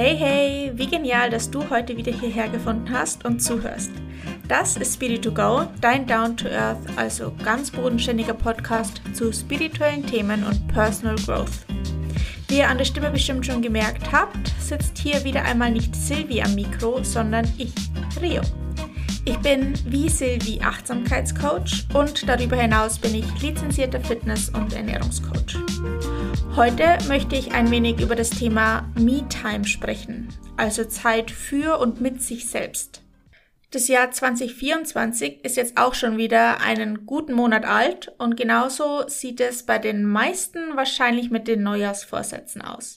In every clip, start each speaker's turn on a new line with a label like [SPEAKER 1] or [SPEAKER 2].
[SPEAKER 1] Hey, hey, wie genial, dass du heute wieder hierher gefunden hast und zuhörst. Das ist Spirit to Go, dein Down to Earth, also ganz bodenständiger Podcast zu spirituellen Themen und Personal Growth. Wie ihr an der Stimme bestimmt schon gemerkt habt, sitzt hier wieder einmal nicht Silvi am Mikro, sondern ich, Rio. Ich bin wie Silvi Achtsamkeitscoach und darüber hinaus bin ich lizenzierter Fitness- und Ernährungscoach. Heute möchte ich ein wenig über das Thema Me-Time sprechen, also Zeit für und mit sich selbst. Das Jahr 2024 ist jetzt auch schon wieder einen guten Monat alt und genauso sieht es bei den meisten wahrscheinlich mit den Neujahrsvorsätzen aus.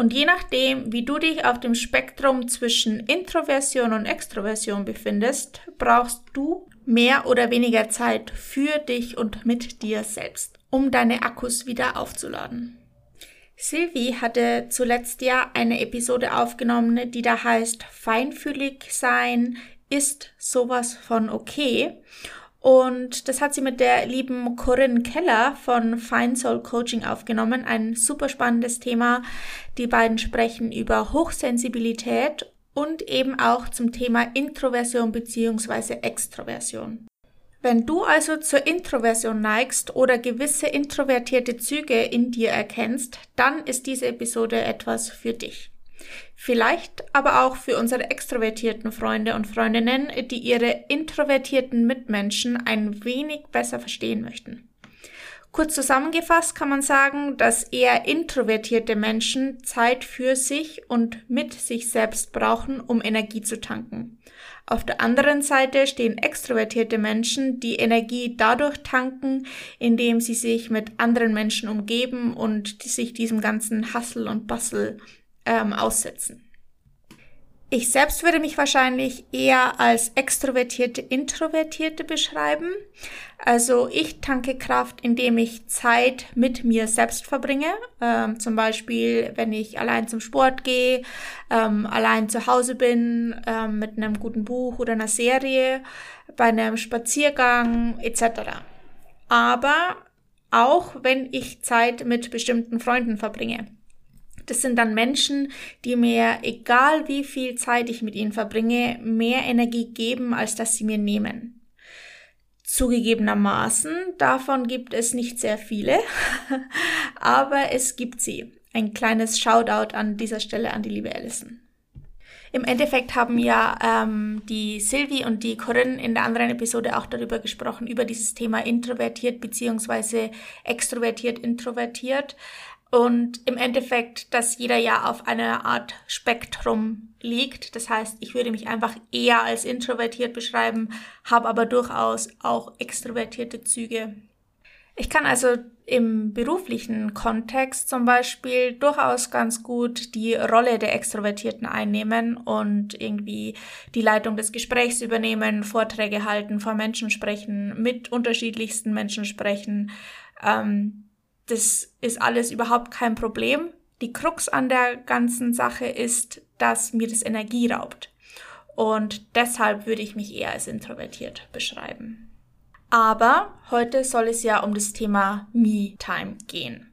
[SPEAKER 1] Und je nachdem, wie du dich auf dem Spektrum zwischen Introversion und Extroversion befindest, brauchst du mehr oder weniger Zeit für dich und mit dir selbst um deine Akkus wieder aufzuladen. Sylvie hatte zuletzt ja eine Episode aufgenommen, die da heißt Feinfühlig sein ist sowas von okay. Und das hat sie mit der lieben Corinne Keller von Fine Soul Coaching aufgenommen. Ein super spannendes Thema. Die beiden sprechen über Hochsensibilität und eben auch zum Thema Introversion beziehungsweise Extroversion. Wenn du also zur Introversion neigst oder gewisse introvertierte Züge in dir erkennst, dann ist diese Episode etwas für dich. Vielleicht aber auch für unsere extrovertierten Freunde und Freundinnen, die ihre introvertierten Mitmenschen ein wenig besser verstehen möchten. Kurz zusammengefasst kann man sagen, dass eher introvertierte Menschen Zeit für sich und mit sich selbst brauchen, um Energie zu tanken. Auf der anderen Seite stehen extrovertierte Menschen, die Energie dadurch tanken, indem sie sich mit anderen Menschen umgeben und sich diesem ganzen Hassel und Bassel ähm, aussetzen. Ich selbst würde mich wahrscheinlich eher als extrovertierte Introvertierte beschreiben. Also ich tanke Kraft, indem ich Zeit mit mir selbst verbringe. Ähm, zum Beispiel, wenn ich allein zum Sport gehe, ähm, allein zu Hause bin, ähm, mit einem guten Buch oder einer Serie, bei einem Spaziergang etc. Aber auch wenn ich Zeit mit bestimmten Freunden verbringe. Das sind dann Menschen, die mir, egal wie viel Zeit ich mit ihnen verbringe, mehr Energie geben, als dass sie mir nehmen. Zugegebenermaßen, davon gibt es nicht sehr viele, aber es gibt sie. Ein kleines Shoutout an dieser Stelle an die liebe Alison. Im Endeffekt haben ja ähm, die Sylvie und die Corinne in der anderen Episode auch darüber gesprochen, über dieses Thema introvertiert beziehungsweise extrovertiert, introvertiert. Und im Endeffekt, dass jeder ja auf einer Art Spektrum liegt. Das heißt, ich würde mich einfach eher als introvertiert beschreiben, habe aber durchaus auch extrovertierte Züge. Ich kann also im beruflichen Kontext zum Beispiel durchaus ganz gut die Rolle der Extrovertierten einnehmen und irgendwie die Leitung des Gesprächs übernehmen, Vorträge halten, vor Menschen sprechen, mit unterschiedlichsten Menschen sprechen. Ähm, das ist alles überhaupt kein Problem. Die Krux an der ganzen Sache ist, dass mir das Energie raubt. Und deshalb würde ich mich eher als introvertiert beschreiben. Aber heute soll es ja um das Thema Me-Time gehen.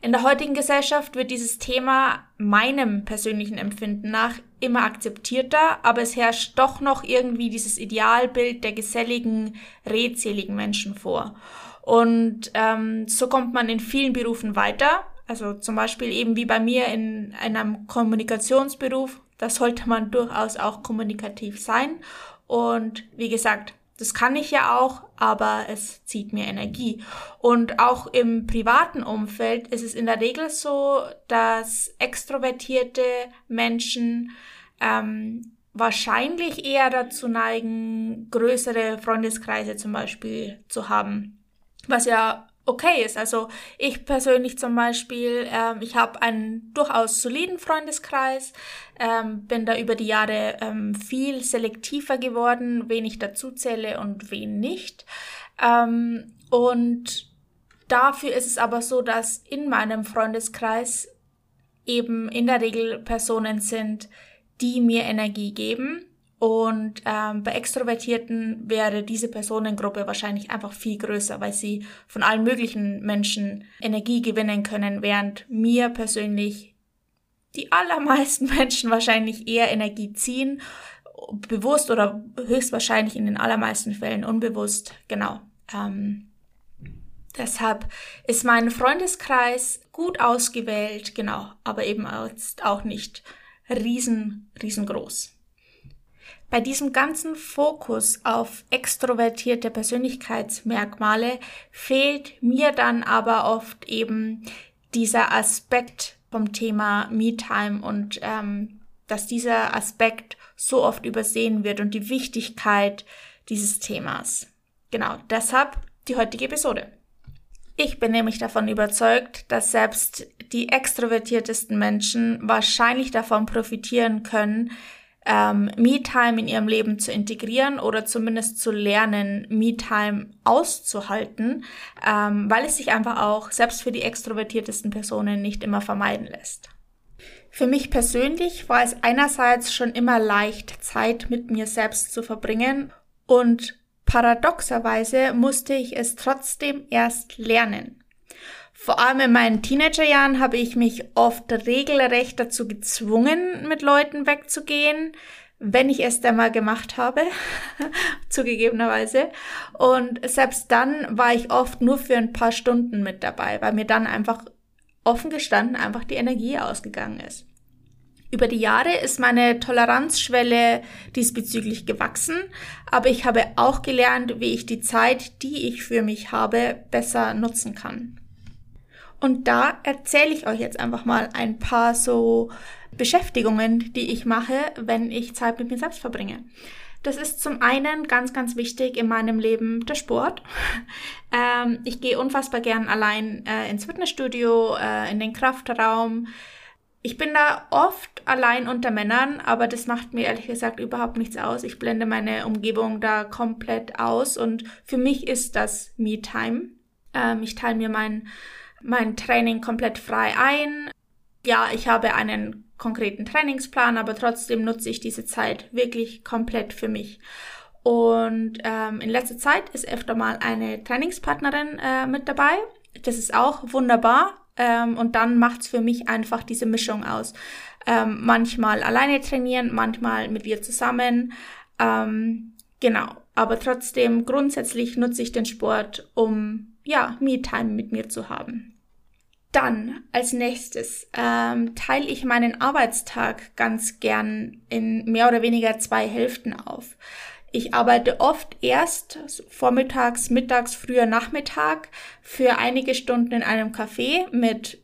[SPEAKER 1] In der heutigen Gesellschaft wird dieses Thema meinem persönlichen Empfinden nach immer akzeptierter, aber es herrscht doch noch irgendwie dieses Idealbild der geselligen, redseligen Menschen vor. Und ähm, so kommt man in vielen Berufen weiter. Also zum Beispiel eben wie bei mir in einem Kommunikationsberuf. Da sollte man durchaus auch kommunikativ sein. Und wie gesagt, das kann ich ja auch, aber es zieht mir Energie. Und auch im privaten Umfeld ist es in der Regel so, dass extrovertierte Menschen ähm, wahrscheinlich eher dazu neigen, größere Freundeskreise zum Beispiel zu haben was ja okay ist. Also ich persönlich zum Beispiel, ähm, ich habe einen durchaus soliden Freundeskreis, ähm, bin da über die Jahre ähm, viel selektiver geworden, wen ich dazu zähle und wen nicht. Ähm, und dafür ist es aber so, dass in meinem Freundeskreis eben in der Regel Personen sind, die mir Energie geben und ähm, bei Extrovertierten wäre diese Personengruppe wahrscheinlich einfach viel größer, weil sie von allen möglichen Menschen Energie gewinnen können, während mir persönlich die allermeisten Menschen wahrscheinlich eher Energie ziehen, bewusst oder höchstwahrscheinlich in den allermeisten Fällen unbewusst. Genau. Ähm, deshalb ist mein Freundeskreis gut ausgewählt, genau, aber eben auch nicht riesen, riesengroß. Bei diesem ganzen Fokus auf extrovertierte Persönlichkeitsmerkmale fehlt mir dann aber oft eben dieser Aspekt vom Thema Me-Time und ähm, dass dieser Aspekt so oft übersehen wird und die Wichtigkeit dieses Themas. Genau, deshalb die heutige Episode. Ich bin nämlich davon überzeugt, dass selbst die extrovertiertesten Menschen wahrscheinlich davon profitieren können, ähm, Me-Time in ihrem Leben zu integrieren oder zumindest zu lernen, Me-Time auszuhalten, ähm, weil es sich einfach auch selbst für die extrovertiertesten Personen nicht immer vermeiden lässt. Für mich persönlich war es einerseits schon immer leicht, Zeit mit mir selbst zu verbringen und paradoxerweise musste ich es trotzdem erst lernen. Vor allem in meinen Teenagerjahren habe ich mich oft regelrecht dazu gezwungen, mit Leuten wegzugehen, wenn ich es dann mal gemacht habe, zugegebenerweise. Und selbst dann war ich oft nur für ein paar Stunden mit dabei, weil mir dann einfach offen gestanden einfach die Energie ausgegangen ist. Über die Jahre ist meine Toleranzschwelle diesbezüglich gewachsen, aber ich habe auch gelernt, wie ich die Zeit, die ich für mich habe, besser nutzen kann. Und da erzähle ich euch jetzt einfach mal ein paar so Beschäftigungen, die ich mache, wenn ich Zeit mit mir selbst verbringe. Das ist zum einen ganz, ganz wichtig in meinem Leben der Sport. Ähm, ich gehe unfassbar gern allein äh, ins Fitnessstudio, äh, in den Kraftraum. Ich bin da oft allein unter Männern, aber das macht mir ehrlich gesagt überhaupt nichts aus. Ich blende meine Umgebung da komplett aus und für mich ist das Me-Time. Ähm, ich teile mir mein mein Training komplett frei ein. Ja, ich habe einen konkreten Trainingsplan, aber trotzdem nutze ich diese Zeit wirklich komplett für mich. Und ähm, in letzter Zeit ist öfter mal eine Trainingspartnerin äh, mit dabei. Das ist auch wunderbar. Ähm, und dann macht's für mich einfach diese Mischung aus. Ähm, manchmal alleine trainieren, manchmal mit ihr zusammen. Ähm, genau. Aber trotzdem grundsätzlich nutze ich den Sport, um ja, Me-Time mit mir zu haben. Dann als nächstes ähm, teile ich meinen Arbeitstag ganz gern in mehr oder weniger zwei Hälften auf. Ich arbeite oft erst vormittags, mittags, früher Nachmittag für einige Stunden in einem Café mit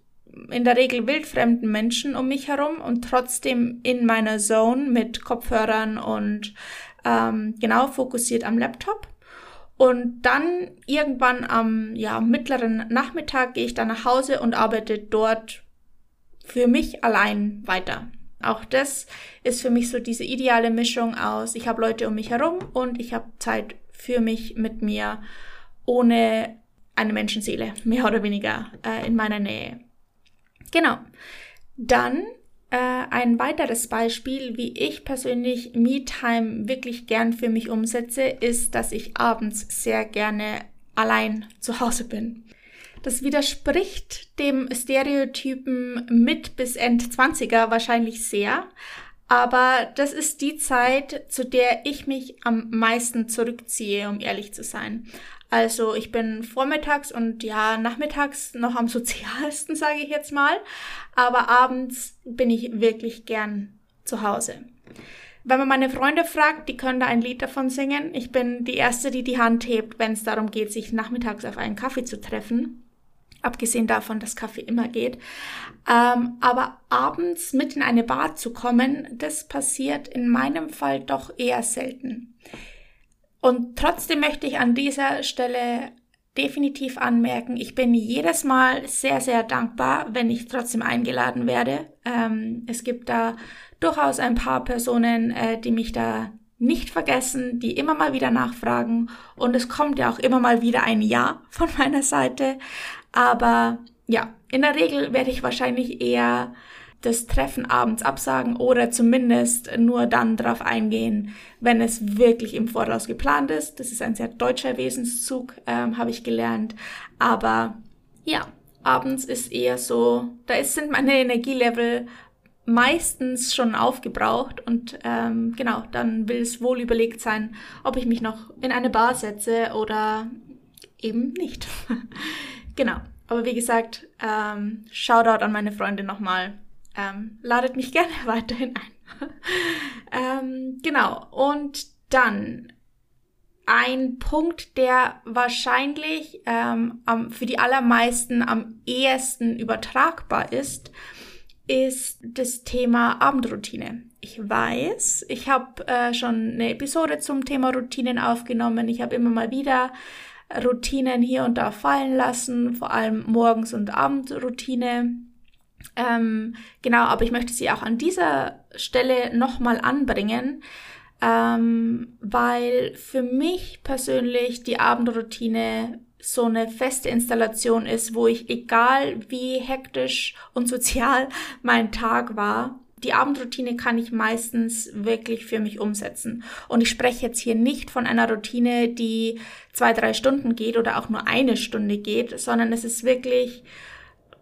[SPEAKER 1] in der Regel wildfremden Menschen um mich herum und trotzdem in meiner Zone mit Kopfhörern und ähm, genau fokussiert am Laptop. Und dann irgendwann am ja, mittleren Nachmittag gehe ich dann nach Hause und arbeite dort für mich allein weiter. Auch das ist für mich so diese ideale Mischung aus, ich habe Leute um mich herum und ich habe Zeit für mich mit mir ohne eine Menschenseele, mehr oder weniger äh, in meiner Nähe. Genau. Dann ein weiteres Beispiel, wie ich persönlich Me-Time wirklich gern für mich umsetze, ist, dass ich abends sehr gerne allein zu Hause bin. Das widerspricht dem Stereotypen mit bis End 20er wahrscheinlich sehr, aber das ist die Zeit, zu der ich mich am meisten zurückziehe, um ehrlich zu sein. Also ich bin vormittags und ja, nachmittags noch am sozialsten, sage ich jetzt mal. Aber abends bin ich wirklich gern zu Hause. Wenn man meine Freunde fragt, die können da ein Lied davon singen. Ich bin die Erste, die die Hand hebt, wenn es darum geht, sich nachmittags auf einen Kaffee zu treffen. Abgesehen davon, dass Kaffee immer geht. Ähm, aber abends mit in eine Bar zu kommen, das passiert in meinem Fall doch eher selten. Und trotzdem möchte ich an dieser Stelle definitiv anmerken, ich bin jedes Mal sehr, sehr dankbar, wenn ich trotzdem eingeladen werde. Ähm, es gibt da durchaus ein paar Personen, äh, die mich da nicht vergessen, die immer mal wieder nachfragen und es kommt ja auch immer mal wieder ein Ja von meiner Seite. Aber ja, in der Regel werde ich wahrscheinlich eher das Treffen abends absagen oder zumindest nur dann darauf eingehen, wenn es wirklich im Voraus geplant ist. Das ist ein sehr deutscher Wesenszug, ähm, habe ich gelernt. Aber ja, abends ist eher so, da ist, sind meine Energielevel meistens schon aufgebraucht und ähm, genau, dann will es wohl überlegt sein, ob ich mich noch in eine Bar setze oder eben nicht. genau. Aber wie gesagt, ähm, Shoutout an meine Freunde nochmal. Ähm, ladet mich gerne weiterhin ein. ähm, genau. Und dann ein Punkt, der wahrscheinlich ähm, für die allermeisten am ehesten übertragbar ist, ist das Thema Abendroutine. Ich weiß, ich habe äh, schon eine Episode zum Thema Routinen aufgenommen. Ich habe immer mal wieder Routinen hier und da fallen lassen, vor allem Morgens- und Abendroutine. Ähm, genau, aber ich möchte sie auch an dieser Stelle nochmal anbringen, ähm, weil für mich persönlich die Abendroutine so eine feste Installation ist, wo ich, egal wie hektisch und sozial mein Tag war, die Abendroutine kann ich meistens wirklich für mich umsetzen. Und ich spreche jetzt hier nicht von einer Routine, die zwei, drei Stunden geht oder auch nur eine Stunde geht, sondern es ist wirklich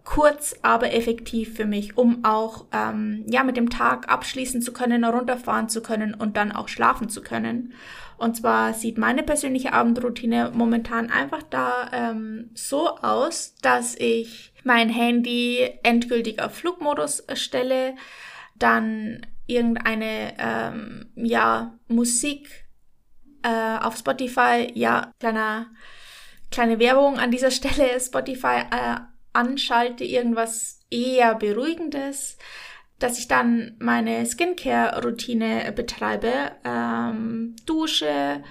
[SPEAKER 1] kurz, aber effektiv für mich, um auch ähm, ja mit dem Tag abschließen zu können, runterfahren zu können und dann auch schlafen zu können. Und zwar sieht meine persönliche Abendroutine momentan einfach da ähm, so aus, dass ich mein Handy endgültig auf Flugmodus stelle, dann irgendeine ähm, ja Musik äh, auf Spotify, ja kleiner kleine Werbung an dieser Stelle Spotify äh, anschalte, irgendwas eher beruhigendes dass ich dann meine Skincare-Routine betreibe, ähm, dusche,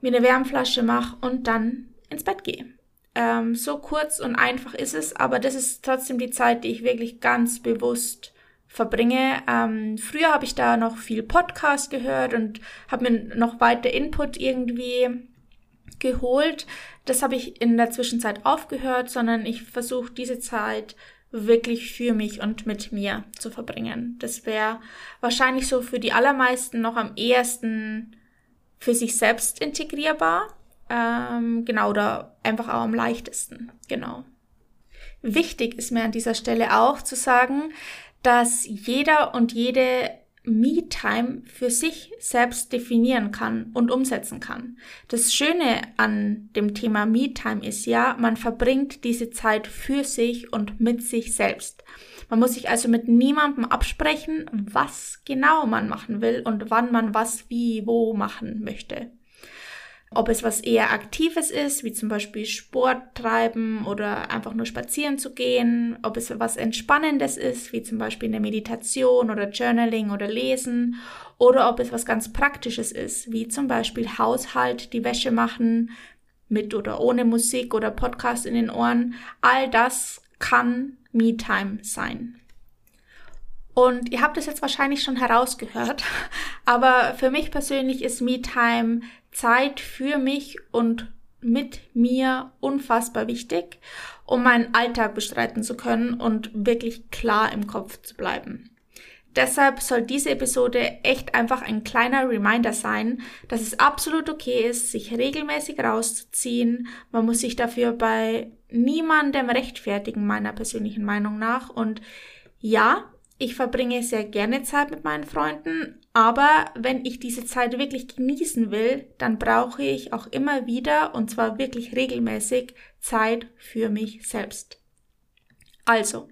[SPEAKER 1] mir eine Wärmflasche mache und dann ins Bett gehe. Ähm, so kurz und einfach ist es, aber das ist trotzdem die Zeit, die ich wirklich ganz bewusst verbringe. Ähm, früher habe ich da noch viel Podcast gehört und habe mir noch weiter Input irgendwie geholt. Das habe ich in der Zwischenzeit aufgehört, sondern ich versuche diese Zeit wirklich für mich und mit mir zu verbringen. Das wäre wahrscheinlich so für die allermeisten noch am ehesten für sich selbst integrierbar. Ähm, genau, oder einfach auch am leichtesten. Genau. Wichtig ist mir an dieser Stelle auch zu sagen, dass jeder und jede Me-Time für sich selbst definieren kann und umsetzen kann. Das Schöne an dem Thema Me-Time ist ja, man verbringt diese Zeit für sich und mit sich selbst. Man muss sich also mit niemandem absprechen, was genau man machen will und wann man was wie wo machen möchte. Ob es was eher Aktives ist, wie zum Beispiel Sport treiben oder einfach nur spazieren zu gehen. Ob es was Entspannendes ist, wie zum Beispiel eine Meditation oder Journaling oder Lesen. Oder ob es was ganz Praktisches ist, wie zum Beispiel Haushalt, die Wäsche machen, mit oder ohne Musik oder Podcast in den Ohren. All das kann Me-Time sein. Und ihr habt es jetzt wahrscheinlich schon herausgehört, aber für mich persönlich ist Me-Time Zeit für mich und mit mir unfassbar wichtig, um meinen Alltag bestreiten zu können und wirklich klar im Kopf zu bleiben. Deshalb soll diese Episode echt einfach ein kleiner Reminder sein, dass es absolut okay ist, sich regelmäßig rauszuziehen. Man muss sich dafür bei niemandem rechtfertigen, meiner persönlichen Meinung nach. Und ja, ich verbringe sehr gerne Zeit mit meinen Freunden, aber wenn ich diese Zeit wirklich genießen will, dann brauche ich auch immer wieder, und zwar wirklich regelmäßig, Zeit für mich selbst. Also,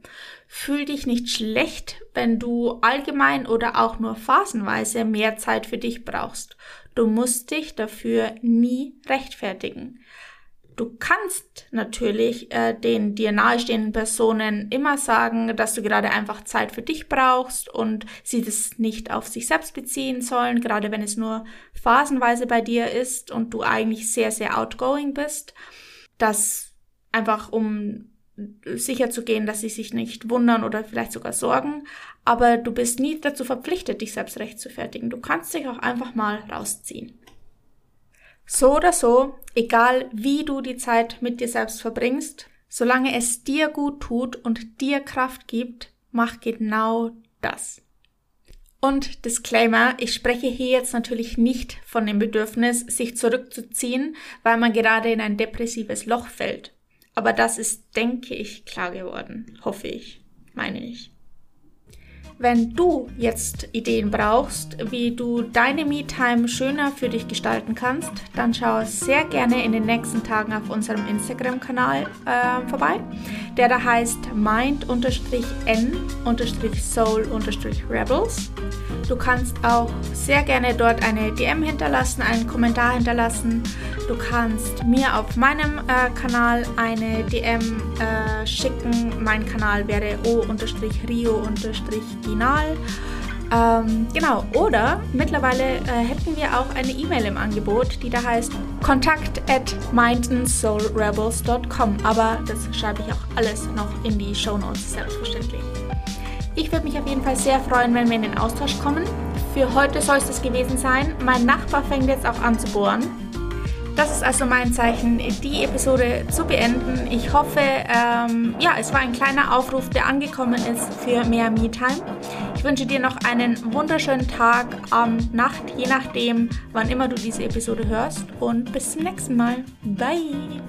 [SPEAKER 1] fühl dich nicht schlecht, wenn du allgemein oder auch nur phasenweise mehr Zeit für dich brauchst. Du musst dich dafür nie rechtfertigen. Du kannst natürlich äh, den dir nahestehenden Personen immer sagen, dass du gerade einfach Zeit für dich brauchst und sie das nicht auf sich selbst beziehen sollen, gerade wenn es nur phasenweise bei dir ist und du eigentlich sehr, sehr outgoing bist. Das einfach um sicher zu gehen, dass sie sich nicht wundern oder vielleicht sogar sorgen. Aber du bist nie dazu verpflichtet, dich selbst recht zu fertigen. Du kannst dich auch einfach mal rausziehen. So oder so, egal wie du die Zeit mit dir selbst verbringst, solange es dir gut tut und dir Kraft gibt, mach genau das. Und Disclaimer, ich spreche hier jetzt natürlich nicht von dem Bedürfnis, sich zurückzuziehen, weil man gerade in ein depressives Loch fällt. Aber das ist, denke ich, klar geworden. Hoffe ich. Meine ich. Wenn du jetzt Ideen brauchst, wie du deine Me-Time schöner für dich gestalten kannst, dann schau sehr gerne in den nächsten Tagen auf unserem Instagram-Kanal äh, vorbei, der da heißt mind-n-soul-rebels. Du kannst auch sehr gerne dort eine DM hinterlassen, einen Kommentar hinterlassen. Du kannst mir auf meinem äh, Kanal eine DM äh, schicken. Mein Kanal wäre o-rio-g Original. Ähm, genau, oder mittlerweile äh, hätten wir auch eine E-Mail im Angebot, die da heißt kontakt at mindandsoulrebels.com. Aber das schreibe ich auch alles noch in die Show Notes, selbstverständlich. Ich würde mich auf jeden Fall sehr freuen, wenn wir in den Austausch kommen. Für heute soll es das gewesen sein. Mein Nachbar fängt jetzt auch an zu bohren. Das ist also mein Zeichen, die Episode zu beenden. Ich hoffe, ähm, ja, es war ein kleiner Aufruf, der angekommen ist für mehr Me-Time. Ich wünsche dir noch einen wunderschönen Tag, Abend, Nacht, je nachdem, wann immer du diese Episode hörst. Und bis zum nächsten Mal. Bye!